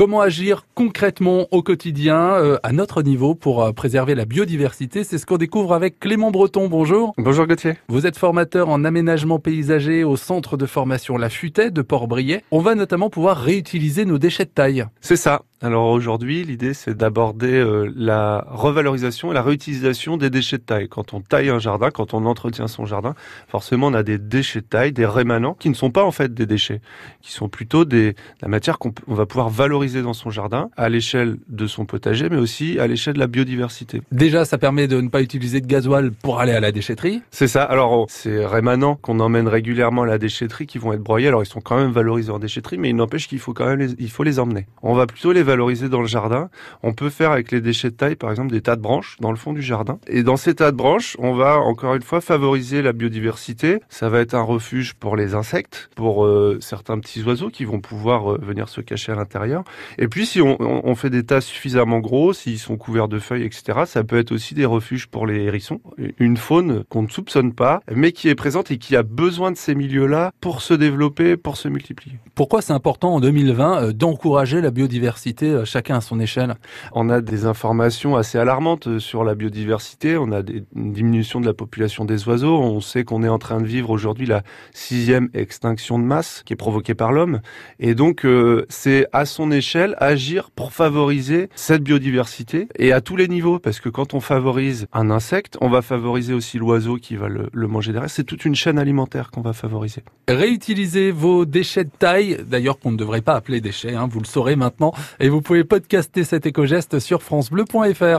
Comment agir concrètement au quotidien, euh, à notre niveau, pour euh, préserver la biodiversité? C'est ce qu'on découvre avec Clément Breton. Bonjour. Bonjour Gauthier. Vous êtes formateur en aménagement paysager au centre de formation La Futaie de Port-Briet. On va notamment pouvoir réutiliser nos déchets de taille. C'est ça. Alors aujourd'hui, l'idée c'est d'aborder euh, la revalorisation et la réutilisation des déchets de taille. Quand on taille un jardin, quand on entretient son jardin, forcément on a des déchets de taille, des rémanents qui ne sont pas en fait des déchets, qui sont plutôt des la matière qu'on va pouvoir valoriser dans son jardin à l'échelle de son potager, mais aussi à l'échelle de la biodiversité. Déjà, ça permet de ne pas utiliser de gasoil pour aller à la déchetterie. C'est ça. Alors oh, ces rémanents qu'on emmène régulièrement à la déchetterie, qui vont être broyés, alors ils sont quand même valorisés en déchetterie, mais il n'empêche qu'il faut quand même les, il faut les emmener. On va plutôt les valoriser dans le jardin. On peut faire avec les déchets de taille, par exemple, des tas de branches dans le fond du jardin. Et dans ces tas de branches, on va encore une fois favoriser la biodiversité. Ça va être un refuge pour les insectes, pour euh, certains petits oiseaux qui vont pouvoir euh, venir se cacher à l'intérieur. Et puis si on, on, fait des tas suffisamment gros, s'ils sont couverts de feuilles, etc., ça peut être aussi des refuges pour les hérissons. Une faune qu'on ne soupçonne pas, mais qui est présente et qui a besoin de ces milieux-là pour se développer, pour se multiplier. Pourquoi c'est important en 2020 euh, d'encourager la biodiversité? Chaque chacun à son échelle. On a des informations assez alarmantes euh, sur la biodiversité. On a des, une diminution de la population des oiseaux. On sait qu'on est en train de vivre aujourd'hui la sixième extinction de masse qui est provoquée par l'homme. Et donc, euh, c'est à son échelle agir pour favoriser cette biodiversité et à tous les niveaux. Parce que quand on favorise un insecte, on va favoriser aussi l'oiseau qui va le, le manger derrière. C'est toute une chaîne alimentaire qu'on va favoriser. Réutilisez vos déchets de taille, d'ailleurs qu'on ne devrait pas appeler déchets, hein, vous le saurez maintenant, et vous pouvez podcaster cet éco-geste sur francebleu.fr.